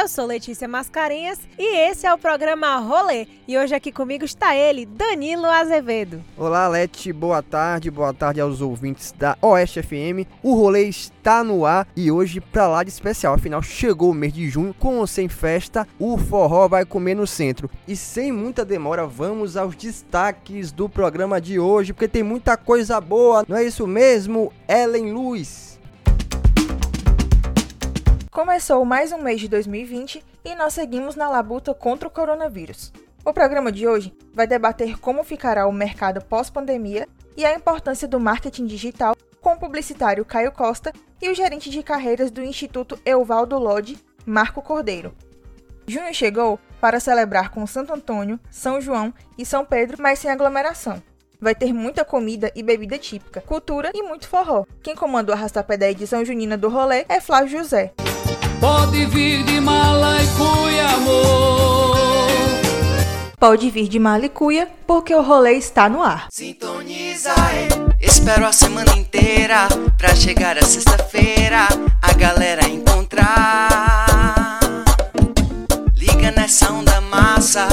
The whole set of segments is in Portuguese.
Eu sou Letícia Mascarenhas e esse é o programa Rolê. E hoje aqui comigo está ele, Danilo Azevedo. Olá, Leti, boa tarde, boa tarde aos ouvintes da Oeste FM. O Rolê está no ar e hoje pra lá de especial. Afinal, chegou o mês de junho, com ou sem festa, o forró vai comer no centro. E sem muita demora, vamos aos destaques do programa de hoje, porque tem muita coisa boa, não é isso mesmo, Ellen Luz? Começou mais um mês de 2020 e nós seguimos na labuta contra o coronavírus. O programa de hoje vai debater como ficará o mercado pós-pandemia e a importância do marketing digital com o publicitário Caio Costa e o gerente de carreiras do Instituto Euvaldo Lodi, Marco Cordeiro. Junho chegou para celebrar com Santo Antônio, São João e São Pedro, mas sem aglomeração. Vai ter muita comida e bebida típica, cultura e muito forró. Quem comanda o arrastapé da edição junina do rolê é Flávio José. Pode vir de Malicuia, amor. Pode vir de Malicuia, porque o rolê está no ar. Sintoniza, é. espero a semana inteira pra chegar a sexta-feira a galera encontrar. Liga nessa onda massa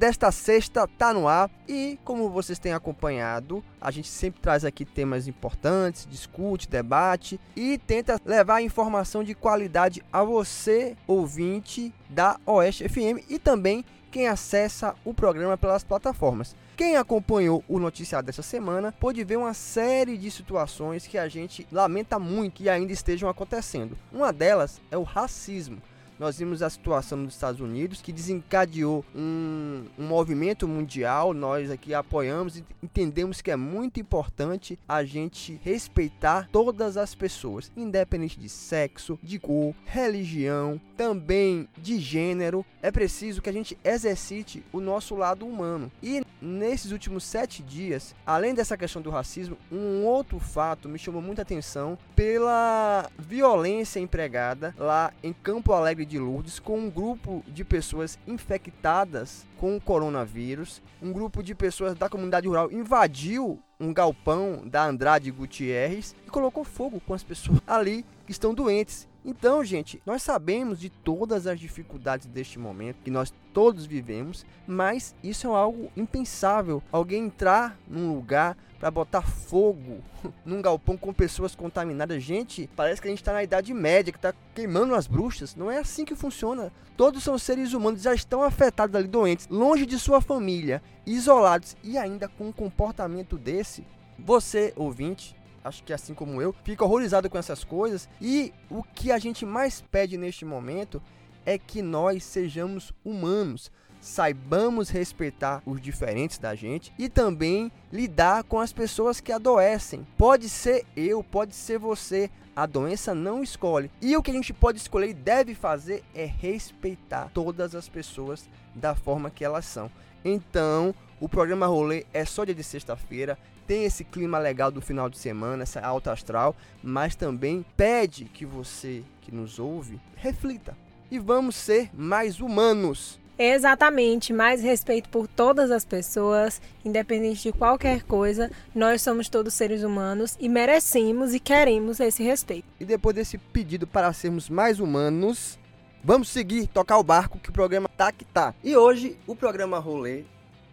desta sexta tá no ar e, como vocês têm acompanhado, a gente sempre traz aqui temas importantes, discute, debate e tenta levar informação de qualidade a você, ouvinte da Oeste FM e também quem acessa o programa pelas plataformas. Quem acompanhou o noticiário dessa semana pôde ver uma série de situações que a gente lamenta muito e ainda estejam acontecendo. Uma delas é o racismo nós vimos a situação nos Estados Unidos que desencadeou um, um movimento mundial. Nós aqui apoiamos e entendemos que é muito importante a gente respeitar todas as pessoas, independente de sexo, de cor, religião, também de gênero. É preciso que a gente exercite o nosso lado humano. E nesses últimos sete dias, além dessa questão do racismo, um outro fato me chamou muita atenção pela violência empregada lá em Campo Alegre de Lourdes com um grupo de pessoas infectadas com o coronavírus. Um grupo de pessoas da comunidade rural invadiu um galpão da Andrade Gutierrez e colocou fogo com as pessoas ali que estão doentes. Então, gente, nós sabemos de todas as dificuldades deste momento que nós todos vivemos, mas isso é algo impensável. Alguém entrar num lugar para botar fogo num galpão com pessoas contaminadas. Gente, parece que a gente está na Idade Média, que está queimando as bruxas. Não é assim que funciona. Todos são seres humanos, já estão afetados ali, doentes, longe de sua família, isolados e ainda com um comportamento desse. Você, ouvinte, acho que assim como eu, fica horrorizado com essas coisas. E o que a gente mais pede neste momento é que nós sejamos humanos, saibamos respeitar os diferentes da gente e também lidar com as pessoas que adoecem. Pode ser eu, pode ser você, a doença não escolhe. E o que a gente pode escolher e deve fazer é respeitar todas as pessoas da forma que elas são. Então, o programa Rolê é só dia de sexta-feira, tem esse clima legal do final de semana, essa alta astral, mas também pede que você que nos ouve reflita e vamos ser mais humanos. Exatamente, mais respeito por todas as pessoas, independente de qualquer coisa. Nós somos todos seres humanos e merecemos e queremos esse respeito. E depois desse pedido para sermos mais humanos, vamos seguir, tocar o barco que o programa tá que tá. E hoje o programa Rolê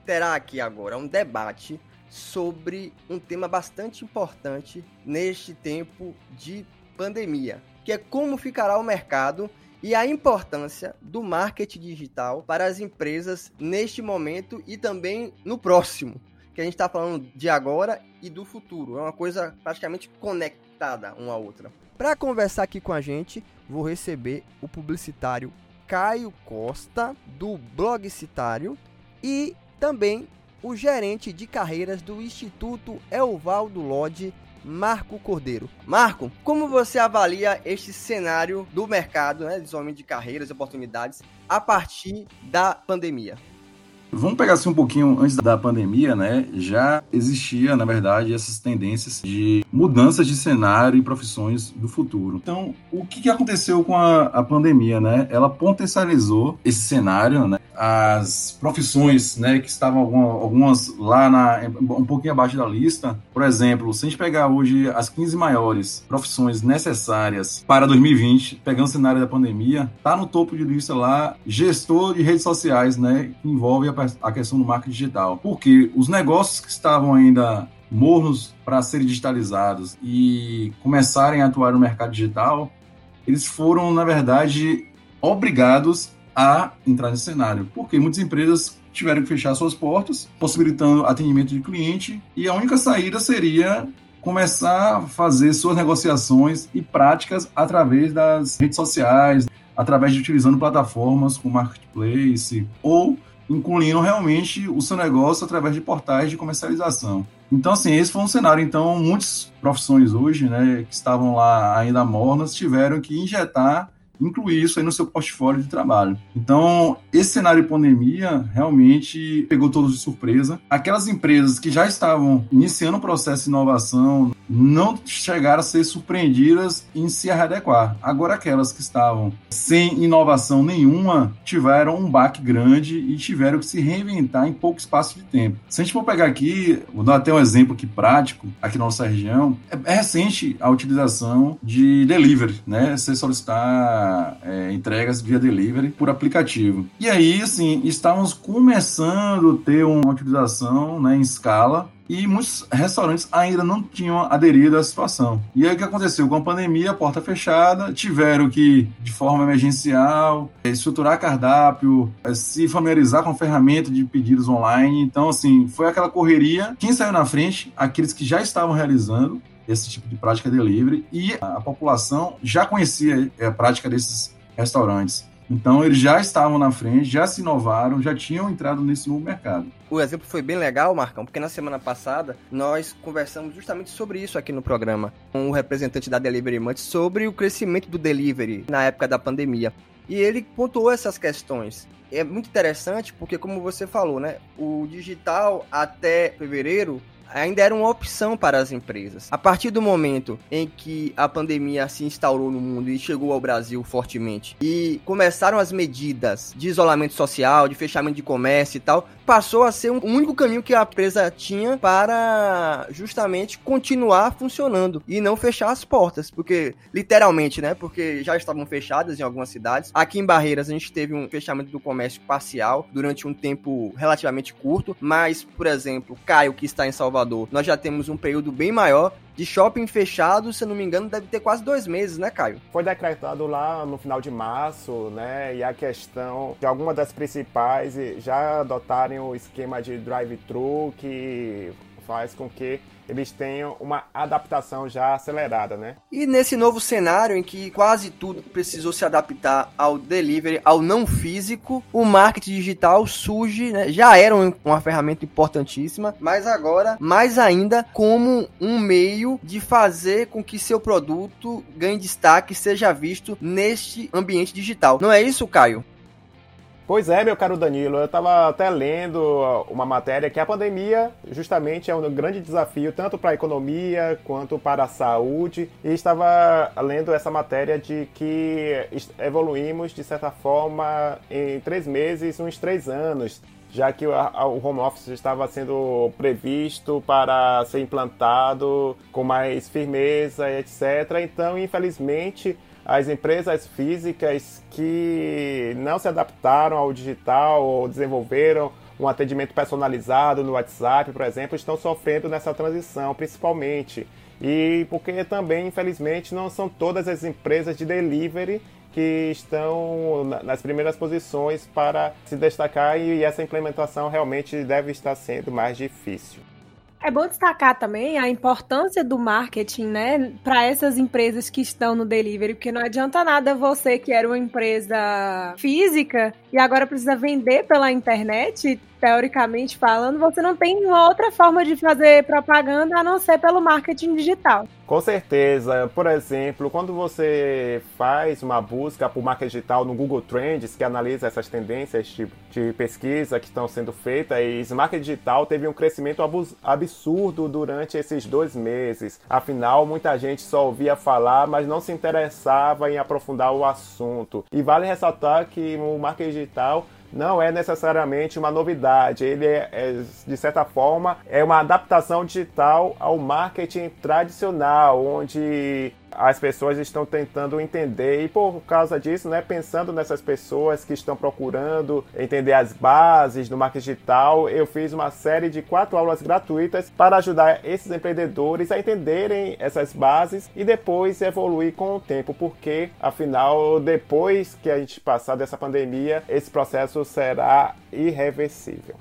terá aqui agora um debate sobre um tema bastante importante neste tempo de pandemia, que é como ficará o mercado e a importância do marketing digital para as empresas neste momento e também no próximo. Que a gente está falando de agora e do futuro. É uma coisa praticamente conectada uma à outra. Para conversar aqui com a gente, vou receber o publicitário Caio Costa, do Blog Citário, e também o gerente de carreiras do Instituto Elvaldo Lodge, Marco Cordeiro. Marco, como você avalia este cenário do mercado, né, desenvolvimento de carreiras e oportunidades a partir da pandemia? Vamos pegar assim um pouquinho antes da pandemia, né? Já existia, na verdade, essas tendências de mudanças de cenário e profissões do futuro. Então, o que, aconteceu com a, a pandemia, né? Ela potencializou esse cenário, né? As profissões, né, que estavam algumas, algumas lá na, um pouquinho abaixo da lista. Por exemplo, se a gente pegar hoje as 15 maiores profissões necessárias para 2020, pegando o cenário da pandemia, tá no topo de lista lá gestor de redes sociais, né, que envolve a a questão do marketing digital. Porque os negócios que estavam ainda mornos para serem digitalizados e começarem a atuar no mercado digital, eles foram, na verdade, obrigados a entrar nesse cenário. Porque muitas empresas tiveram que fechar suas portas, possibilitando atendimento de cliente, e a única saída seria começar a fazer suas negociações e práticas através das redes sociais, através de utilizando plataformas como marketplace ou incluindo realmente o seu negócio através de portais de comercialização. Então, assim, esse foi um cenário. Então, muitas profissões hoje, né, que estavam lá ainda mornas, tiveram que injetar incluir isso aí no seu portfólio de trabalho. Então, esse cenário de pandemia realmente pegou todos de surpresa. Aquelas empresas que já estavam iniciando o processo de inovação não chegaram a ser surpreendidas em se readequar. Agora, aquelas que estavam sem inovação nenhuma tiveram um baque grande e tiveram que se reinventar em pouco espaço de tempo. Se a gente for pegar aqui, vou dar até um exemplo aqui prático, aqui na nossa região, é, é recente a utilização de delivery, né? Você solicitar é, entregas via delivery por aplicativo. E aí, assim, estávamos começando a ter uma utilização né, em escala e muitos restaurantes ainda não tinham aderido à situação. E aí o que aconteceu? Com a pandemia, porta fechada, tiveram que, de forma emergencial, estruturar cardápio, é, se familiarizar com a ferramenta de pedidos online. Então, assim, foi aquela correria. Quem saiu na frente? Aqueles que já estavam realizando esse tipo de prática delivery e a população já conhecia a prática desses restaurantes. Então eles já estavam na frente, já se inovaram, já tinham entrado nesse novo mercado. O exemplo foi bem legal, Marcão, porque na semana passada nós conversamos justamente sobre isso aqui no programa com o representante da Delivery Munch sobre o crescimento do delivery na época da pandemia. E ele pontuou essas questões. É muito interessante porque, como você falou, né, o digital até fevereiro ainda era uma opção para as empresas. A partir do momento em que a pandemia se instaurou no mundo e chegou ao Brasil fortemente e começaram as medidas de isolamento social, de fechamento de comércio e tal, passou a ser um único caminho que a empresa tinha para justamente continuar funcionando e não fechar as portas, porque literalmente, né? Porque já estavam fechadas em algumas cidades. Aqui em Barreiras a gente teve um fechamento do comércio parcial durante um tempo relativamente curto, mas por exemplo, Caio que está em Salvador, nós já temos um período bem maior de shopping fechado, se eu não me engano, deve ter quase dois meses, né, Caio? Foi decretado lá no final de março, né? E a questão de algumas das principais já adotarem o esquema de drive-thru que faz com que eles tenham uma adaptação já acelerada, né? E nesse novo cenário em que quase tudo precisou se adaptar ao delivery, ao não físico, o marketing digital surge, né? já era uma ferramenta importantíssima, mas agora mais ainda como um meio de fazer com que seu produto ganhe destaque, seja visto neste ambiente digital. Não é isso, Caio? Pois é, meu caro Danilo, eu estava até lendo uma matéria que a pandemia justamente é um grande desafio tanto para a economia quanto para a saúde e estava lendo essa matéria de que evoluímos de certa forma em três meses, uns três anos, já que o home office estava sendo previsto para ser implantado com mais firmeza, etc. Então, infelizmente, as empresas físicas que não se adaptaram ao digital ou desenvolveram um atendimento personalizado no WhatsApp, por exemplo, estão sofrendo nessa transição, principalmente. E porque também, infelizmente, não são todas as empresas de delivery que estão nas primeiras posições para se destacar e essa implementação realmente deve estar sendo mais difícil. É bom destacar também a importância do marketing, né, para essas empresas que estão no delivery, porque não adianta nada você que era uma empresa física e agora precisa vender pela internet teoricamente falando, você não tem uma outra forma de fazer propaganda a não ser pelo marketing digital. Com certeza. Por exemplo, quando você faz uma busca por marketing digital no Google Trends, que analisa essas tendências de, de pesquisa que estão sendo feitas, e marketing digital teve um crescimento absurdo durante esses dois meses. Afinal, muita gente só ouvia falar, mas não se interessava em aprofundar o assunto. E vale ressaltar que o marketing digital não é necessariamente uma novidade. Ele é, é, de certa forma, é uma adaptação digital ao marketing tradicional, onde as pessoas estão tentando entender e por causa disso, né, pensando nessas pessoas que estão procurando entender as bases do marketing digital, eu fiz uma série de quatro aulas gratuitas para ajudar esses empreendedores a entenderem essas bases e depois evoluir com o tempo, porque afinal, depois que a gente passar dessa pandemia, esse processo será irreversível.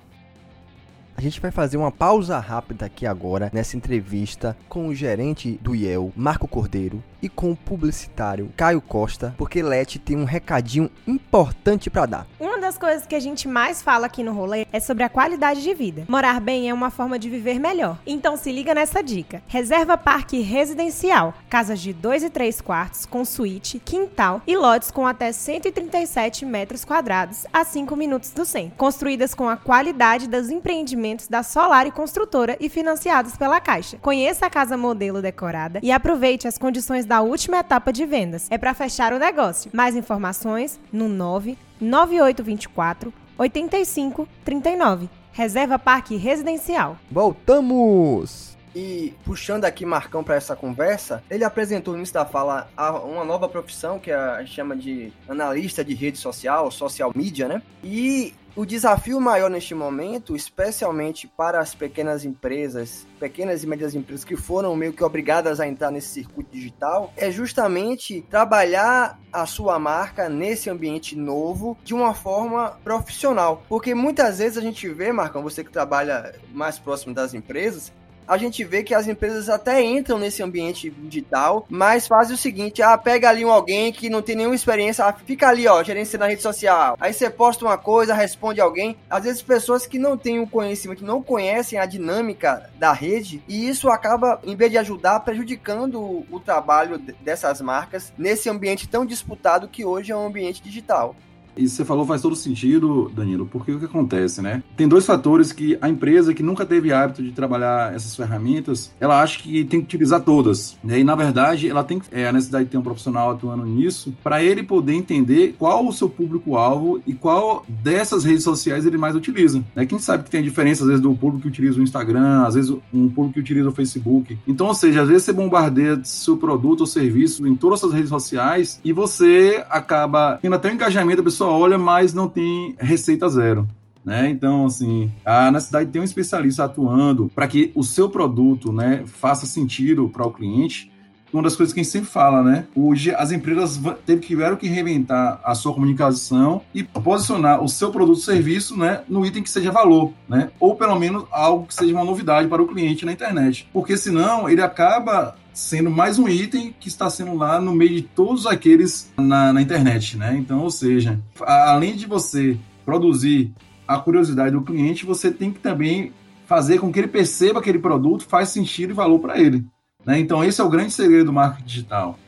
A gente vai fazer uma pausa rápida aqui agora nessa entrevista com o gerente do IEL, Marco Cordeiro, e com o publicitário Caio Costa, porque Leti tem um recadinho importante para dar. Uma das coisas que a gente mais fala aqui no rolê é sobre a qualidade de vida. Morar bem é uma forma de viver melhor. Então se liga nessa dica. Reserva Parque Residencial, casas de 2 e 3 quartos com suíte, quintal e lotes com até 137 metros quadrados a 5 minutos do centro, construídas com a qualidade dos empreendimentos da Solar e Construtora e financiados pela Caixa. Conheça a casa modelo decorada e aproveite as condições da última etapa de vendas. É para fechar o negócio. Mais informações no 99824 8539. Reserva Parque Residencial. Voltamos! E puxando aqui Marcão para essa conversa, ele apresentou no início da fala uma nova profissão que a gente chama de analista de rede social, social media, né? E o desafio maior neste momento, especialmente para as pequenas empresas, pequenas e médias empresas que foram meio que obrigadas a entrar nesse circuito digital, é justamente trabalhar a sua marca nesse ambiente novo de uma forma profissional. Porque muitas vezes a gente vê, Marcão, você que trabalha mais próximo das empresas, a gente vê que as empresas até entram nesse ambiente digital, mas fazem o seguinte: ah, pega ali um alguém que não tem nenhuma experiência, ah, fica ali, ó, gerência na rede social. Aí você posta uma coisa, responde alguém. Às vezes pessoas que não têm o conhecimento, não conhecem a dinâmica da rede, e isso acaba, em vez de ajudar, prejudicando o, o trabalho dessas marcas nesse ambiente tão disputado que hoje é um ambiente digital. E você falou faz todo sentido, Danilo, porque o que acontece, né? Tem dois fatores que a empresa que nunca teve hábito de trabalhar essas ferramentas, ela acha que tem que utilizar todas. Né? E na verdade, ela tem é, a necessidade de ter um profissional atuando nisso para ele poder entender qual o seu público-alvo e qual dessas redes sociais ele mais utiliza. Né? Quem sabe que tem a diferença, às vezes, do público que utiliza o Instagram, às vezes um público que utiliza o Facebook. Então, ou seja, às vezes você bombardeia seu produto ou serviço em todas as redes sociais e você acaba tendo até o engajamento da pessoa só olha, mas não tem receita zero. Né? Então, assim, a necessidade de ter um especialista atuando para que o seu produto né, faça sentido para o cliente. Uma das coisas que a gente sempre fala, né? Hoje as empresas tiveram que reinventar a sua comunicação e posicionar o seu produto ou serviço né, no item que seja valor, né? Ou pelo menos algo que seja uma novidade para o cliente na internet. Porque senão ele acaba sendo mais um item que está sendo lá no meio de todos aqueles na, na internet, né? Então, ou seja, além de você produzir a curiosidade do cliente, você tem que também fazer com que ele perceba que aquele produto faz sentido e valor para ele. Né? Então, esse é o grande segredo do marketing digital.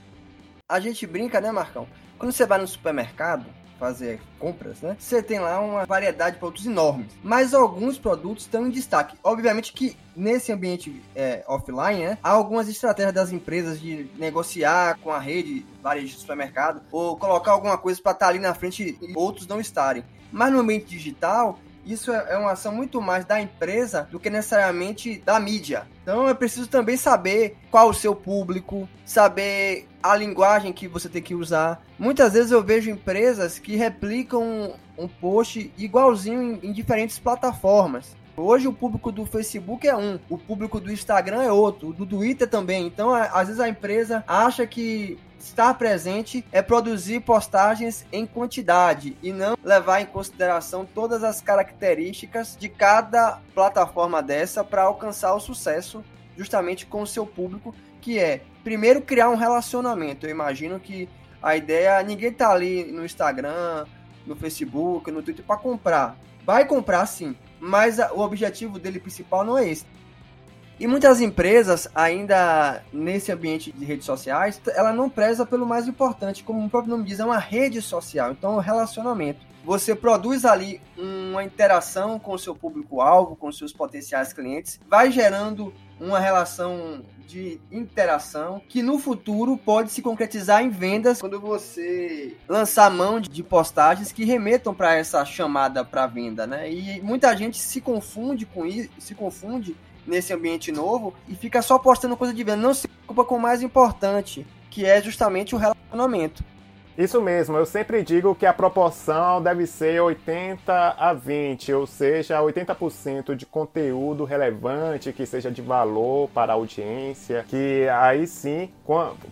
A gente brinca, né, Marcão? Quando você vai no supermercado, fazer compras, né? Você tem lá uma variedade de produtos enormes, mas alguns produtos estão em destaque. Obviamente que nesse ambiente é, offline, né, há algumas estratégias das empresas de negociar com a rede varejo de supermercado ou colocar alguma coisa para estar tá ali na frente e outros não estarem. Mas no ambiente digital, isso é, é uma ação muito mais da empresa do que necessariamente da mídia. Então é preciso também saber qual o seu público, saber a linguagem que você tem que usar. Muitas vezes eu vejo empresas que replicam um post igualzinho em, em diferentes plataformas. Hoje o público do Facebook é um, o público do Instagram é outro, do Twitter também. Então, às vezes a empresa acha que estar presente é produzir postagens em quantidade e não levar em consideração todas as características de cada plataforma dessa para alcançar o sucesso justamente com o seu público, que é primeiro criar um relacionamento. Eu imagino que a ideia, ninguém tá ali no Instagram, no Facebook, no Twitter para comprar. Vai comprar sim, mas o objetivo dele principal não é esse. E muitas empresas, ainda nesse ambiente de redes sociais, ela não preza pelo mais importante, como o próprio nome diz, é uma rede social, então é um relacionamento. Você produz ali uma interação com o seu público-alvo, com seus potenciais clientes, vai gerando uma relação de interação que no futuro pode se concretizar em vendas quando você lançar mão de postagens que remetam para essa chamada para venda, né? E muita gente se confunde com isso, se confunde nesse ambiente novo e fica só postando coisa de venda, não se preocupa com o mais importante, que é justamente o relacionamento. Isso mesmo, eu sempre digo que a proporção deve ser 80 a 20, ou seja, 80% de conteúdo relevante que seja de valor para a audiência, que aí sim,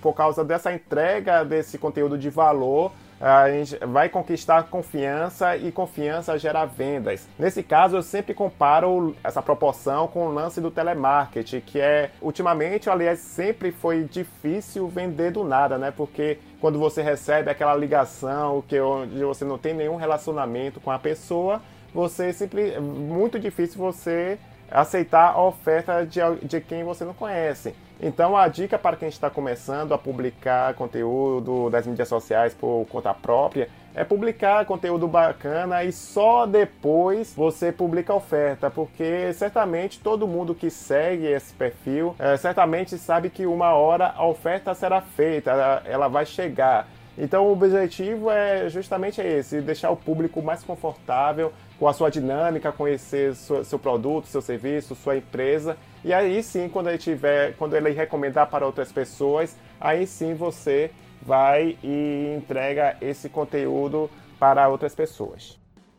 por causa dessa entrega desse conteúdo de valor, a gente vai conquistar confiança e confiança gera vendas. Nesse caso, eu sempre comparo essa proporção com o lance do telemarketing, que é ultimamente, aliás, sempre foi difícil vender do nada, né? Porque quando você recebe aquela ligação que onde você não tem nenhum relacionamento com a pessoa, você sempre muito difícil você aceitar a oferta de, de quem você não conhece. Então a dica para quem está começando a publicar conteúdo das mídias sociais por conta própria é publicar conteúdo bacana e só depois você publica a oferta, porque certamente todo mundo que segue esse perfil é, certamente sabe que uma hora a oferta será feita, ela, ela vai chegar. Então o objetivo é justamente esse, deixar o público mais confortável com a sua dinâmica, conhecer seu, seu produto, seu serviço, sua empresa. E aí sim, quando ele tiver, quando ele recomendar para outras pessoas, aí sim você vai e entrega esse conteúdo para outras pessoas.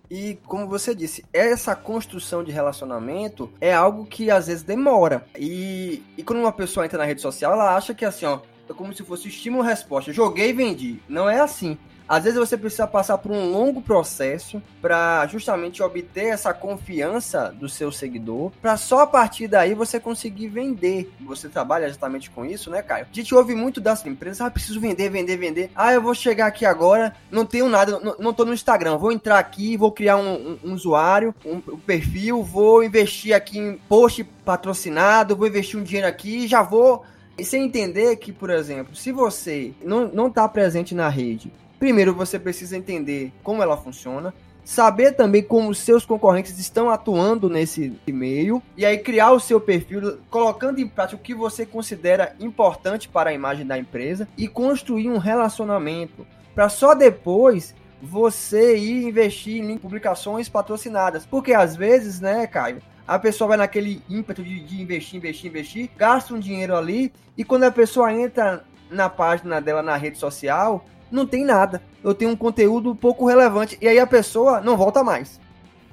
E como você disse, essa construção de relacionamento é algo que às vezes demora. E, e quando uma pessoa entra na rede social, ela acha que assim, ó, é como se fosse estímulo-resposta. Joguei e vendi. Não é assim. Às vezes você precisa passar por um longo processo para justamente obter essa confiança do seu seguidor, para só a partir daí você conseguir vender. Você trabalha exatamente com isso, né, Caio? A gente ouve muito das empresas, ah, preciso vender, vender, vender. Ah, eu vou chegar aqui agora, não tenho nada, não, não tô no Instagram, vou entrar aqui, vou criar um, um, um usuário, um, um perfil, vou investir aqui em post patrocinado, vou investir um dinheiro aqui e já vou e sem entender que, por exemplo, se você não, não tá presente na rede, primeiro você precisa entender como ela funciona, saber também como seus concorrentes estão atuando nesse meio e aí criar o seu perfil, colocando em prática o que você considera importante para a imagem da empresa e construir um relacionamento para só depois você ir investir em publicações patrocinadas. Porque às vezes, né, Caio, a pessoa vai naquele ímpeto de, de investir, investir, investir, gasta um dinheiro ali e quando a pessoa entra na página dela na rede social, não tem nada. Eu tenho um conteúdo pouco relevante e aí a pessoa não volta mais.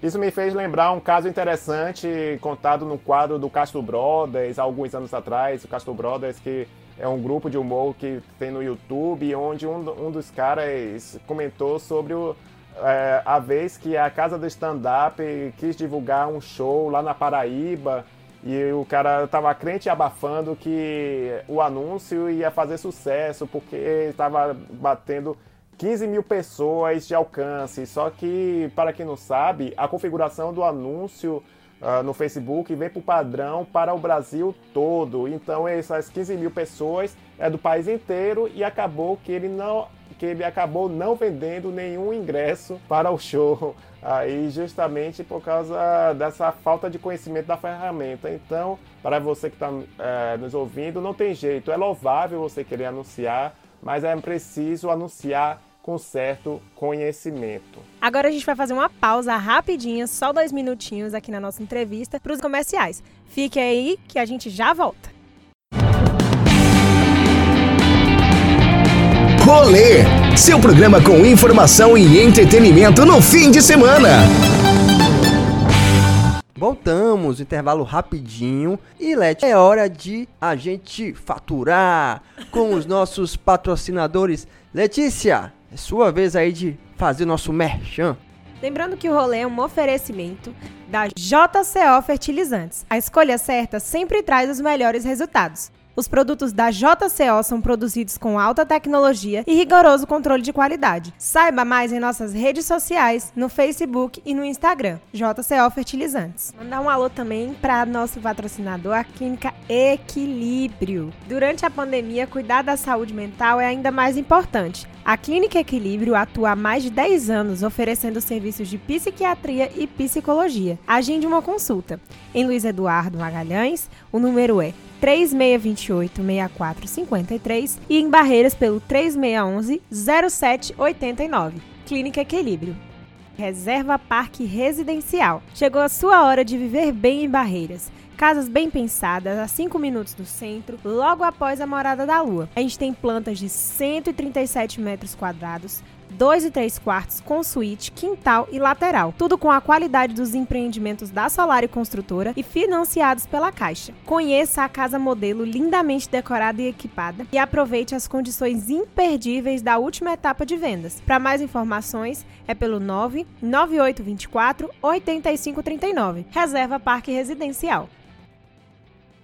Isso me fez lembrar um caso interessante contado no quadro do Castro Brothers, alguns anos atrás. O Castro Brothers, que é um grupo de humor que tem no YouTube, onde um, um dos caras comentou sobre o, é, a vez que a casa do stand-up quis divulgar um show lá na Paraíba e o cara tava crente abafando que o anúncio ia fazer sucesso porque estava batendo 15 mil pessoas de alcance. Só que, para quem não sabe, a configuração do anúncio uh, no Facebook vem por padrão para o Brasil todo. Então, essas 15 mil pessoas é do país inteiro e acabou que ele não que ele acabou não vendendo nenhum ingresso para o show, aí justamente por causa dessa falta de conhecimento da ferramenta. Então, para você que está é, nos ouvindo, não tem jeito, é louvável você querer anunciar, mas é preciso anunciar com certo conhecimento. Agora a gente vai fazer uma pausa rapidinha, só dois minutinhos aqui na nossa entrevista para os comerciais. Fique aí que a gente já volta. Rolê, seu programa com informação e entretenimento no fim de semana. voltamos, intervalo rapidinho. E Leti, é hora de a gente faturar com os nossos patrocinadores. Letícia, é sua vez aí de fazer nosso merchan. Lembrando que o rolê é um oferecimento da JCO Fertilizantes. A escolha certa sempre traz os melhores resultados. Os produtos da JCO são produzidos com alta tecnologia e rigoroso controle de qualidade. Saiba mais em nossas redes sociais, no Facebook e no Instagram, JCO Fertilizantes. Mandar um alô também para nosso patrocinador, a Clínica Equilíbrio. Durante a pandemia, cuidar da saúde mental é ainda mais importante. A Clínica Equilíbrio atua há mais de 10 anos oferecendo serviços de psiquiatria e psicologia. Agende uma consulta. Em Luiz Eduardo Magalhães, o número é 3628-6453 e em Barreiras pelo 3611-0789. Clínica Equilíbrio. Reserva Parque Residencial. Chegou a sua hora de viver bem em Barreiras. Casas bem pensadas, a 5 minutos do centro, logo após a Morada da Lua. A gente tem plantas de 137 metros quadrados, 2 e 3 quartos com suíte, quintal e lateral. Tudo com a qualidade dos empreendimentos da Solar e Construtora e financiados pela Caixa. Conheça a casa modelo lindamente decorada e equipada e aproveite as condições imperdíveis da última etapa de vendas. Para mais informações, é pelo 99824 8539. Reserva Parque Residencial.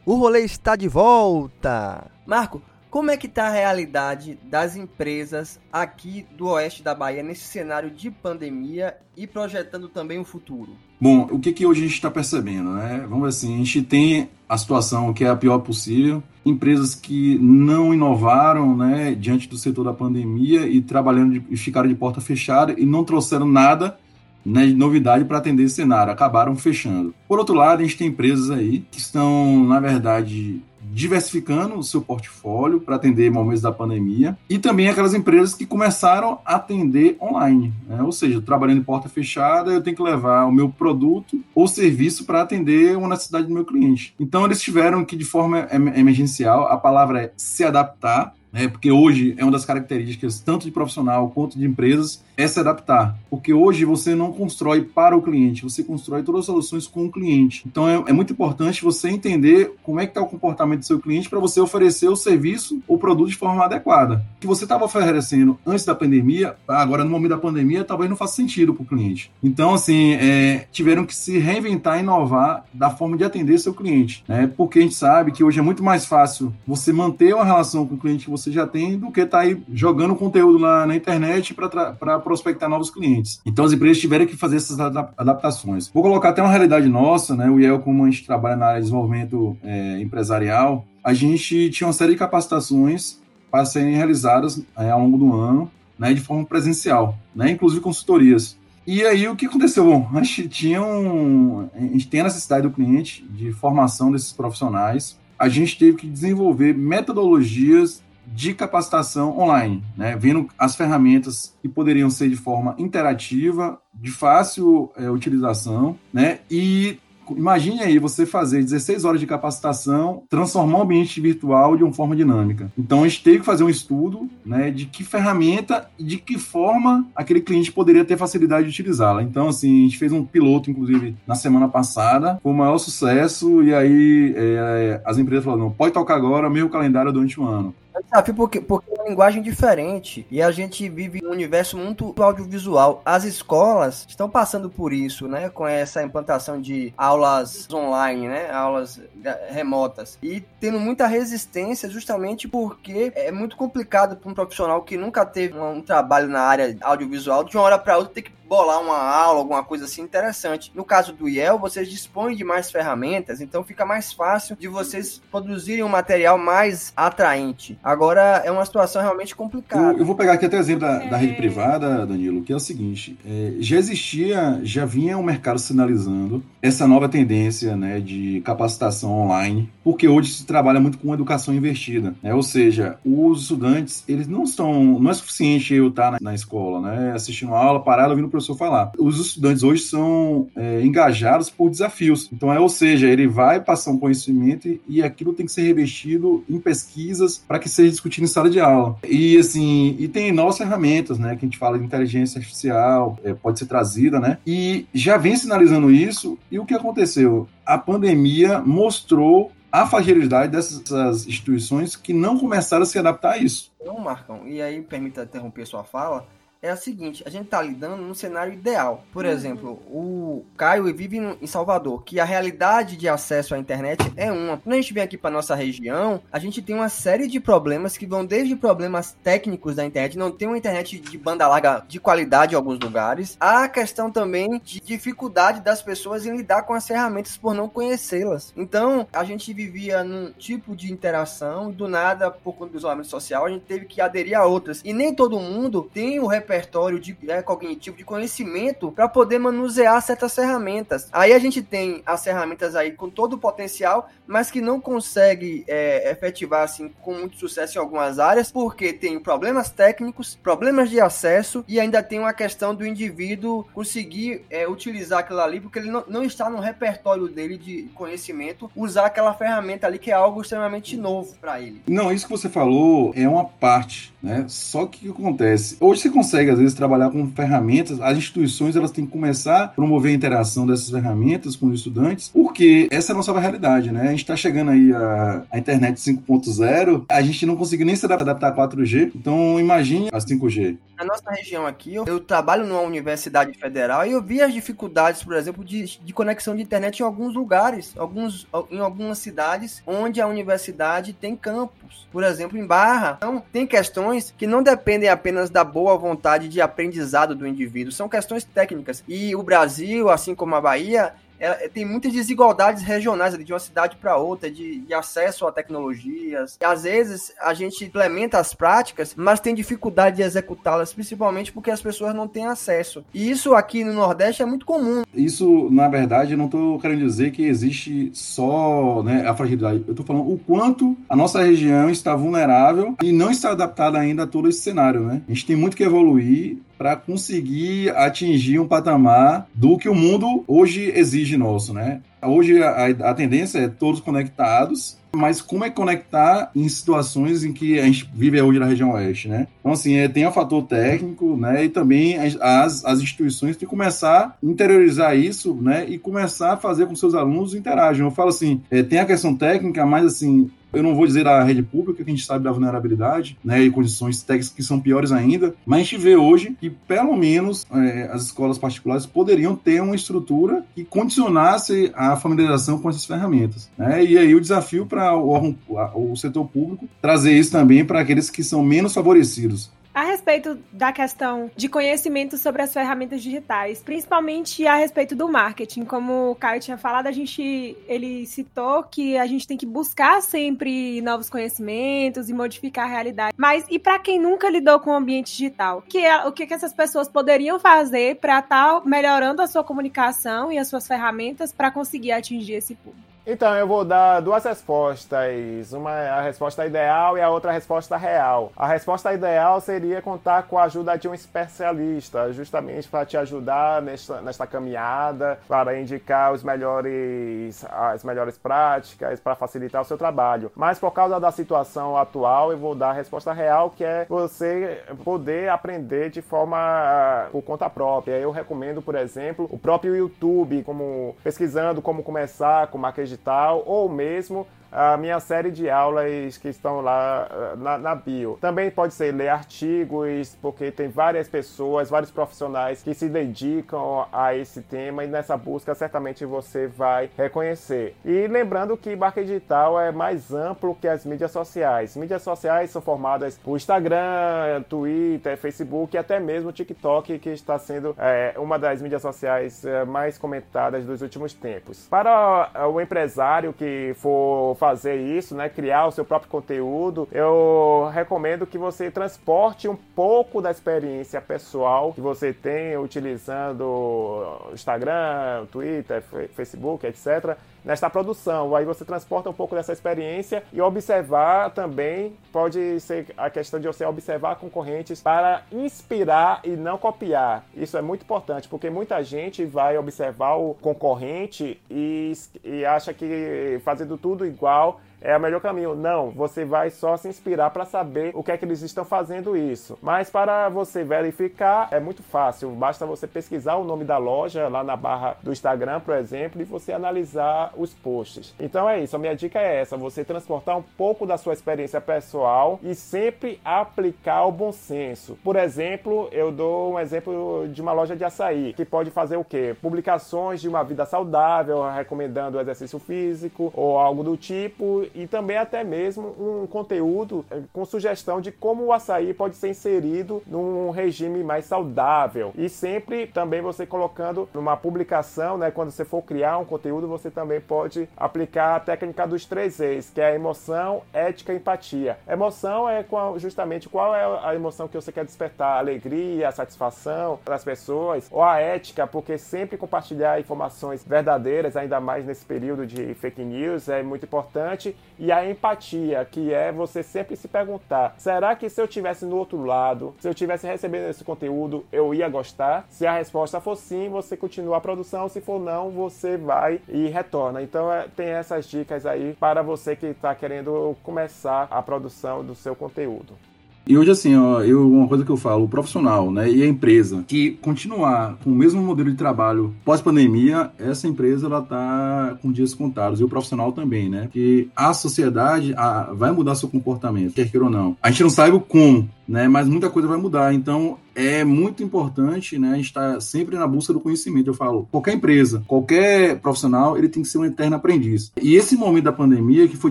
O rolê está de volta. Marco, como é que está a realidade das empresas aqui do oeste da Bahia nesse cenário de pandemia e projetando também o futuro? Bom, o que, que hoje a gente está percebendo, né? Vamos ver assim, a gente tem a situação que é a pior possível, empresas que não inovaram, né, diante do setor da pandemia e trabalhando de, e ficaram de porta fechada e não trouxeram nada né, de novidade para atender esse cenário, acabaram fechando. Por outro lado, a gente tem empresas aí que estão, na verdade, diversificando o seu portfólio para atender momentos da pandemia e também aquelas empresas que começaram a atender online, né? ou seja, trabalhando em porta fechada, eu tenho que levar o meu produto ou serviço para atender uma necessidade do meu cliente. Então eles tiveram que de forma emergencial, a palavra é se adaptar né? Porque hoje é uma das características, tanto de profissional quanto de empresas, é se adaptar. Porque hoje você não constrói para o cliente, você constrói todas as soluções com o cliente. Então é, é muito importante você entender como é que está o comportamento do seu cliente para você oferecer o serviço ou produto de forma adequada. O que você estava oferecendo antes da pandemia, agora no momento da pandemia, talvez não faça sentido para o cliente. Então, assim, é, tiveram que se reinventar e inovar da forma de atender seu cliente. Né? Porque a gente sabe que hoje é muito mais fácil você manter uma relação com o cliente que você já tem do que estar tá aí jogando conteúdo na, na internet para prospectar novos clientes. Então as empresas tiveram que fazer essas adaptações. Vou colocar até uma realidade nossa, né? O IEL, como a gente trabalha na área de desenvolvimento é, empresarial, a gente tinha uma série de capacitações para serem realizadas é, ao longo do ano, né, de forma presencial, né, inclusive consultorias. E aí o que aconteceu? Bom, a gente tinha um, a gente tem a necessidade do cliente de formação desses profissionais. A gente teve que desenvolver metodologias de capacitação online, né? Vendo as ferramentas que poderiam ser de forma interativa, de fácil é, utilização, né? E imagine aí você fazer 16 horas de capacitação, transformar o ambiente virtual de uma forma dinâmica. Então a gente teve que fazer um estudo né, de que ferramenta e de que forma aquele cliente poderia ter facilidade de utilizá-la. Então, assim, a gente fez um piloto, inclusive, na semana passada, com o maior sucesso, e aí é, as empresas falaram, pode tocar agora, meio calendário durante um ano. Desafio porque, porque é uma linguagem diferente e a gente vive um universo muito audiovisual. As escolas estão passando por isso, né? Com essa implantação de aulas online, né? Aulas remotas. E tendo muita resistência justamente porque é muito complicado para um profissional que nunca teve um, um trabalho na área audiovisual de uma hora para outra ter que bolar uma aula, alguma coisa assim interessante. No caso do IEL, vocês dispõem de mais ferramentas, então fica mais fácil de vocês produzirem um material mais atraente. Agora é uma situação realmente complicada. Eu, eu vou pegar aqui até o exemplo da, da rede privada, Danilo, que é o seguinte: é, já existia, já vinha o mercado sinalizando essa nova tendência né, de capacitação online, porque hoje se trabalha muito com educação investida. Né? Ou seja, os estudantes, eles não estão. Não é suficiente eu estar na, na escola, né, assistindo a aula, parado, ouvindo o professor falar. Os estudantes hoje são é, engajados por desafios. Então, é, ou seja, ele vai passar um conhecimento e, e aquilo tem que ser revestido em pesquisas para que seja discutido em sala de aula. E assim, e tem novas ferramentas, né, que a gente fala de inteligência artificial, é, pode ser trazida, né? E já vem sinalizando isso. E o que aconteceu? A pandemia mostrou a fragilidade dessas instituições que não começaram a se adaptar a isso. Não, Marcão, e aí permita interromper sua fala, é a seguinte, a gente está lidando num cenário ideal. Por uhum. exemplo, o Caio vive em Salvador, que a realidade de acesso à internet é uma. Quando a gente vem aqui para nossa região, a gente tem uma série de problemas que vão desde problemas técnicos da internet, não tem uma internet de banda larga de qualidade em alguns lugares, a questão também de dificuldade das pessoas em lidar com as ferramentas por não conhecê-las. Então, a gente vivia num tipo de interação do nada, por conta do isolamento social, a gente teve que aderir a outras. E nem todo mundo tem o repertório de, é, cognitivo, de conhecimento, para poder manusear certas ferramentas. Aí a gente tem as ferramentas aí com todo o potencial, mas que não consegue é, efetivar assim com muito sucesso em algumas áreas, porque tem problemas técnicos, problemas de acesso e ainda tem uma questão do indivíduo conseguir é, utilizar aquilo ali, porque ele não, não está no repertório dele de conhecimento, usar aquela ferramenta ali que é algo extremamente novo para ele. Não, isso que você falou é uma parte, né? Só que o que acontece? Hoje você consegue consegue, às vezes, trabalhar com ferramentas, as instituições elas têm que começar a promover a interação dessas ferramentas com os estudantes, porque essa é a nossa realidade, né? A gente está chegando aí a, internet 5.0, a gente não conseguiu nem se adaptar a 4G, então imagine a 5G. Na nossa região aqui, eu, eu trabalho numa universidade federal e eu vi as dificuldades, por exemplo, de, de conexão de internet em alguns lugares, alguns, em algumas cidades onde a universidade tem campus, por exemplo, em Barra. Então, tem questões que não dependem apenas da boa vontade de aprendizado do indivíduo. São questões técnicas. E o Brasil, assim como a Bahia, é, tem muitas desigualdades regionais de uma cidade para outra, de, de, acesso a tecnologias. E, às vezes a gente implementa as práticas, mas tem dificuldade de executá-las, principalmente porque as pessoas não têm acesso. E isso aqui no Nordeste é muito comum. Isso, na verdade, eu não estou querendo dizer que existe só né, a fragilidade. Eu estou falando o quanto a nossa região está vulnerável e não está adaptada ainda a todo esse cenário. Né? A gente tem muito que evoluir para conseguir atingir um patamar do que o mundo hoje exige nosso, né? Hoje a, a tendência é todos conectados, mas como é conectar em situações em que a gente vive hoje na região oeste, né? Então, assim, é, tem o fator técnico, né? E também as, as instituições têm que começar a interiorizar isso, né? E começar a fazer com seus alunos interajam. Eu falo assim, é, tem a questão técnica, mas, assim, eu não vou dizer a rede pública, que a gente sabe da vulnerabilidade, né, e condições técnicas que são piores ainda, mas a gente vê hoje que, pelo menos, é, as escolas particulares poderiam ter uma estrutura que condicionasse a familiarização com essas ferramentas. Né? E aí o desafio para o, o setor público trazer isso também para aqueles que são menos favorecidos. A respeito da questão de conhecimento sobre as ferramentas digitais, principalmente a respeito do marketing, como o Caio tinha falado, a gente ele citou que a gente tem que buscar sempre novos conhecimentos e modificar a realidade. Mas e para quem nunca lidou com o ambiente digital, que é, o que, que essas pessoas poderiam fazer para estar tá melhorando a sua comunicação e as suas ferramentas para conseguir atingir esse público? Então, eu vou dar duas respostas. Uma é a resposta ideal e a outra a resposta real. A resposta ideal seria contar com a ajuda de um especialista, justamente para te ajudar nesta, nesta caminhada, para indicar os melhores, as melhores práticas, para facilitar o seu trabalho. Mas por causa da situação atual, eu vou dar a resposta real, que é você poder aprender de forma por conta própria. Eu recomendo, por exemplo, o próprio YouTube, como pesquisando como começar com maquiagem digital ou mesmo a minha série de aulas que estão lá eh, na, na, bio. Também pode ser ler artigos, porque tem várias pessoas, vários profissionais que se dedicam a esse tema e nessa busca certamente você vai reconhecer. E lembrando que marketing digital é mais amplo que as mídias sociais. Mídias sociais são formadas por Instagram, Twitter, Facebook e até mesmo TikTok, que está sendo é, uma das mídias sociais é, mais comentadas dos últimos tempos. Para o empresário que for fazer isso, né, criar o seu próprio conteúdo, eu recomendo que você transporte um pouco da experiência pessoal que você tem utilizando Instagram, Twitter, Facebook, etc nesta produção. Aí você transporta um pouco dessa experiência e observar também, pode ser a questão de você observar concorrentes para inspirar e não copiar. Isso é muito importante, porque muita gente vai observar o concorrente e, e acha que fazendo tudo igual é o melhor caminho. Não, você vai só se inspirar para saber o que é que eles estão fazendo isso. Mas para você verificar é muito fácil, basta você pesquisar o nome da loja lá na barra do Instagram, por exemplo, e você analisar os posts. Então é isso, a minha dica é essa, você transportar um pouco da sua experiência pessoal e sempre aplicar o bom senso. Por exemplo, eu dou um exemplo de uma loja de açaí, que pode fazer o quê? Publicações de uma vida saudável, recomendando exercício físico ou algo do tipo, e também até mesmo um conteúdo eh, com sugestão de como o açaí pode ser inserido num regime mais saudável. E sempre também você colocando numa publicação, né, quando você for criar um conteúdo, você também pode aplicar a técnica dos três E's, que é a emoção, ética e empatia. Emoção é qual, justamente qual é a emoção que você quer despertar, alegria, a satisfação das pessoas, ou a ética, porque sempre compartilhar informações verdadeiras, ainda mais nesse período de fake news, é muito importante, e a empatia, que é você sempre se perguntar: será que se eu tivesse no outro lado, se eu tivesse recebendo esse conteúdo, eu ia gostar? Se a resposta for sim, você continua a produção, se for não, você vai e retorna. Então é, tem essas dicas aí para você que está querendo começar a produção do seu conteúdo. E hoje, assim, ó, eu, uma coisa que eu falo, o profissional né, e a empresa que continuar com o mesmo modelo de trabalho pós-pandemia, essa empresa ela tá com dias contados. E o profissional também, né? Que a sociedade a, vai mudar seu comportamento, quer queira ou não. A gente não sabe o como, né? Mas muita coisa vai mudar. Então, é muito importante, né? A gente está sempre na busca do conhecimento. Eu falo, qualquer empresa, qualquer profissional, ele tem que ser um eterno aprendiz. E esse momento da pandemia, que foi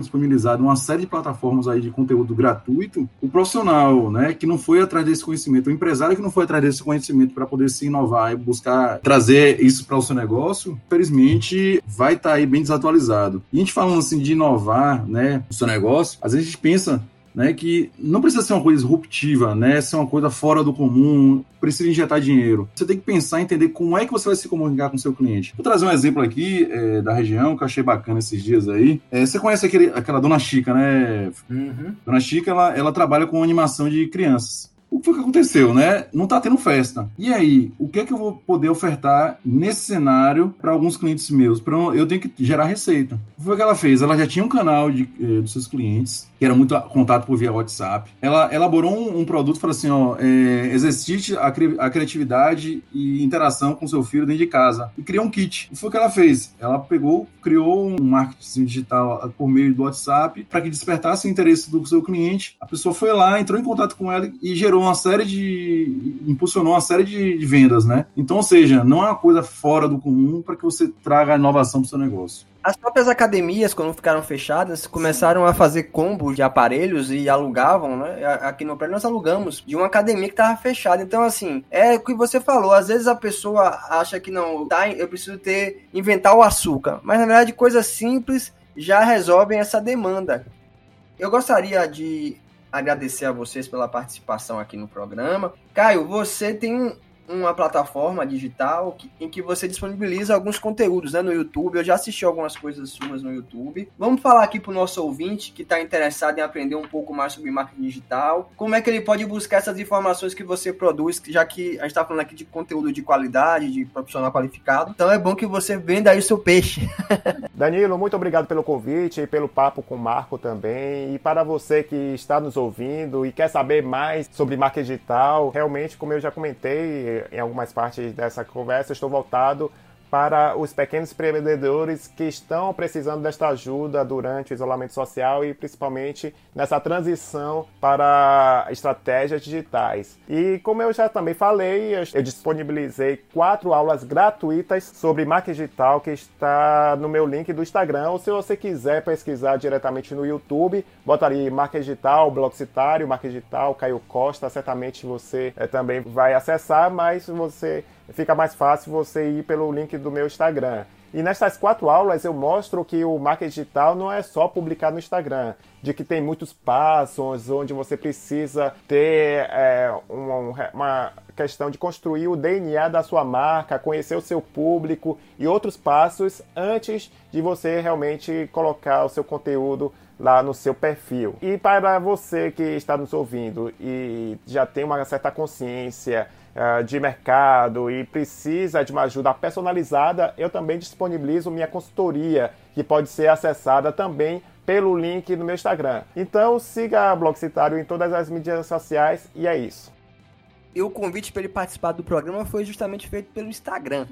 disponibilizado uma série de plataformas aí de conteúdo gratuito, o profissional, né, que não foi atrás desse conhecimento, o empresário que não foi atrás desse conhecimento para poder se inovar e buscar trazer isso para o seu negócio, infelizmente vai estar tá aí bem desatualizado. E a gente falando assim de inovar, né, o seu negócio, às vezes a gente pensa né, que não precisa ser uma coisa disruptiva, né, ser uma coisa fora do comum, precisa injetar dinheiro. Você tem que pensar, entender como é que você vai se comunicar com o seu cliente. Vou trazer um exemplo aqui é, da região que eu achei bacana esses dias aí. É, você conhece aquele, aquela Dona Chica, né? Uhum. Dona Chica, ela, ela trabalha com animação de crianças o que aconteceu, né? Não tá tendo festa. E aí, o que é que eu vou poder ofertar nesse cenário para alguns clientes meus? Pra eu tenho que gerar receita. O que foi que ela fez? Ela já tinha um canal de, eh, dos seus clientes, que era muito contato por via WhatsApp. Ela elaborou um, um produto e falou assim: ó, é, exercite a, cri a, criatividade e interação com seu filho dentro de casa. E criou um kit. O que foi que ela fez? Ela pegou, criou um marketing digital por meio do WhatsApp para que despertasse o interesse do seu cliente. A pessoa foi lá, entrou em contato com ela e gerou uma série de. impulsionou uma série de, de vendas, né? Então, ou seja, não é uma coisa fora do comum para que você traga inovação para o seu negócio. As próprias academias, quando ficaram fechadas, começaram a fazer combos de aparelhos e alugavam, né? Aqui no prédio nós alugamos de uma academia que estava fechada. Então, assim, é o que você falou. Às vezes a pessoa acha que não, tá, eu preciso ter, inventar o açúcar. Mas na verdade, coisas simples já resolvem essa demanda. Eu gostaria de agradecer a vocês pela participação aqui no programa. Caio, você tem uma plataforma digital que, em que você disponibiliza alguns conteúdos né, no YouTube. Eu já assisti algumas coisas suas no YouTube. Vamos falar aqui para o nosso ouvinte que está interessado em aprender um pouco mais sobre marketing digital. Como é que ele pode buscar essas informações que você produz, já que a gente está falando aqui de conteúdo de qualidade, de profissional qualificado. Então é bom que você venda aí o seu peixe. Danilo, muito obrigado pelo convite e pelo papo com o Marco também. E para você que está nos ouvindo e quer saber mais sobre marketing digital, realmente, como eu já comentei, em algumas partes dessa conversa, estou voltado para os pequenos empreendedores que estão precisando desta ajuda durante o isolamento social e principalmente nessa transição para estratégias digitais. E como eu já também falei, eu disponibilizei quatro aulas gratuitas sobre marketing digital que está no meu link do Instagram, ou se você quiser pesquisar diretamente no YouTube, botaria marketing digital, Blogcitário, marketing digital, Caio Costa, certamente você é, também vai acessar, mas você fica mais fácil você ir pelo link do meu Instagram. E nestas quatro aulas eu mostro que o marketing digital não é só publicar no Instagram, de que tem muitos passos onde você precisa ter é, uma, questão de construir o DNA da sua marca, conhecer o seu público e outros passos antes de você realmente colocar o seu conteúdo lá no seu perfil. E para você que está nos ouvindo e já tem uma certa consciência de mercado e precisa de uma ajuda personalizada, eu também disponibilizo minha consultoria, que pode ser acessada também pelo link no meu Instagram. Então siga a Bloco Citário em todas as mídias sociais e é isso. E o convite para ele participar do programa foi justamente feito pelo Instagram.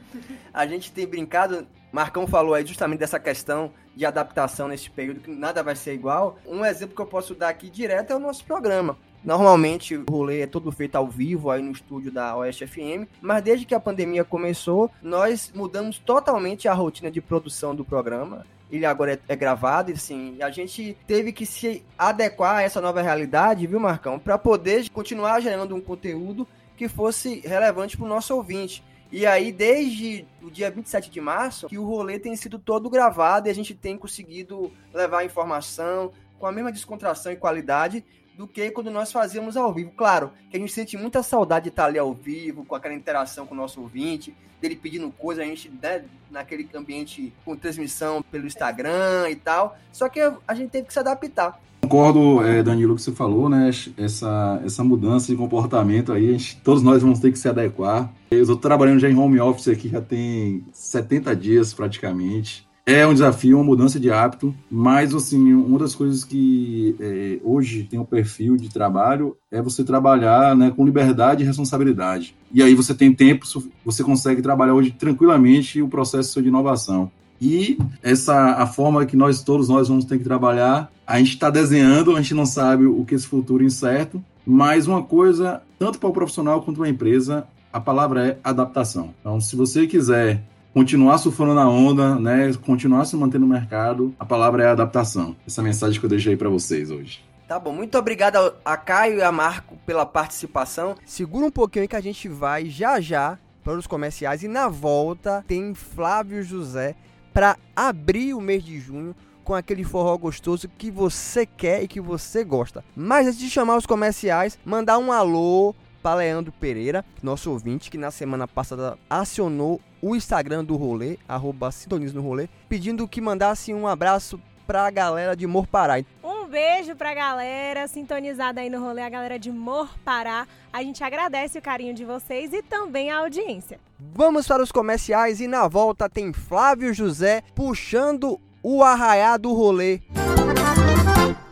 A gente tem brincado, Marcão falou aí justamente dessa questão de adaptação nesse período, que nada vai ser igual. Um exemplo que eu posso dar aqui direto é o nosso programa. Normalmente o rolê é todo feito ao vivo aí no estúdio da Oeste FM, mas desde que a pandemia começou, nós mudamos totalmente a rotina de produção do programa. Ele agora é, é gravado, e assim, a gente teve que se adequar a essa nova realidade, viu, Marcão, para poder continuar gerando um conteúdo que fosse relevante para o nosso ouvinte. E aí, desde o dia 27 de março, que o rolê tem sido todo gravado e a gente tem conseguido levar informação com a mesma descontração e qualidade do que quando nós fazíamos ao vivo. Claro que a gente sente muita saudade de estar ali ao vivo, com aquela interação com o nosso ouvinte, dele pedindo coisa, a gente, né, naquele ambiente com transmissão pelo Instagram e tal. Só que a gente teve que se adaptar. Concordo, é, Danilo, que você falou, né? Essa, essa mudança de comportamento aí, gente, todos nós vamos ter que se adequar. Eu estou trabalhando já em home office aqui, já tem 70 dias praticamente. É um desafio, uma mudança de hábito, mas assim, uma das coisas que é, hoje tem o um perfil de trabalho é você trabalhar né, com liberdade e responsabilidade. E aí você tem tempo, você consegue trabalhar hoje tranquilamente o processo de inovação. E essa a forma que nós todos nós vamos ter que trabalhar, a gente está desenhando, a gente não sabe o que esse futuro incerto, mas uma coisa, tanto para o profissional quanto para a empresa, a palavra é adaptação. Então, se você quiser continuar surfando na onda, né? Continuar se mantendo no mercado. A palavra é adaptação. Essa mensagem que eu deixei para vocês hoje. Tá bom, muito obrigado a Caio e a Marco pela participação. Segura um pouquinho aí que a gente vai já já para os comerciais e na volta tem Flávio José para abrir o mês de junho com aquele forró gostoso que você quer e que você gosta. Mas antes de chamar os comerciais, mandar um alô para Leandro Pereira, nosso ouvinte, que na semana passada acionou o Instagram do rolê, arroba no rolê, pedindo que mandasse um abraço pra galera de Morpará. Um beijo pra galera sintonizada aí no rolê, a galera de Morpará. A gente agradece o carinho de vocês e também a audiência. Vamos para os comerciais e na volta tem Flávio José puxando o arraiá do rolê.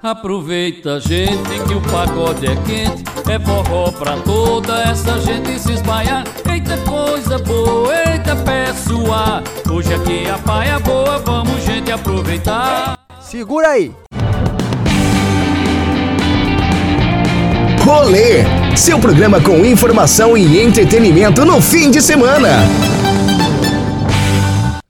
Aproveita, gente, que o pagode é quente. É forró pra toda essa gente se espalhar. Eita coisa boa, eita pessoa. Hoje aqui a paia boa, vamos, gente, aproveitar. Segura aí. Rolê, seu programa com informação e entretenimento no fim de semana.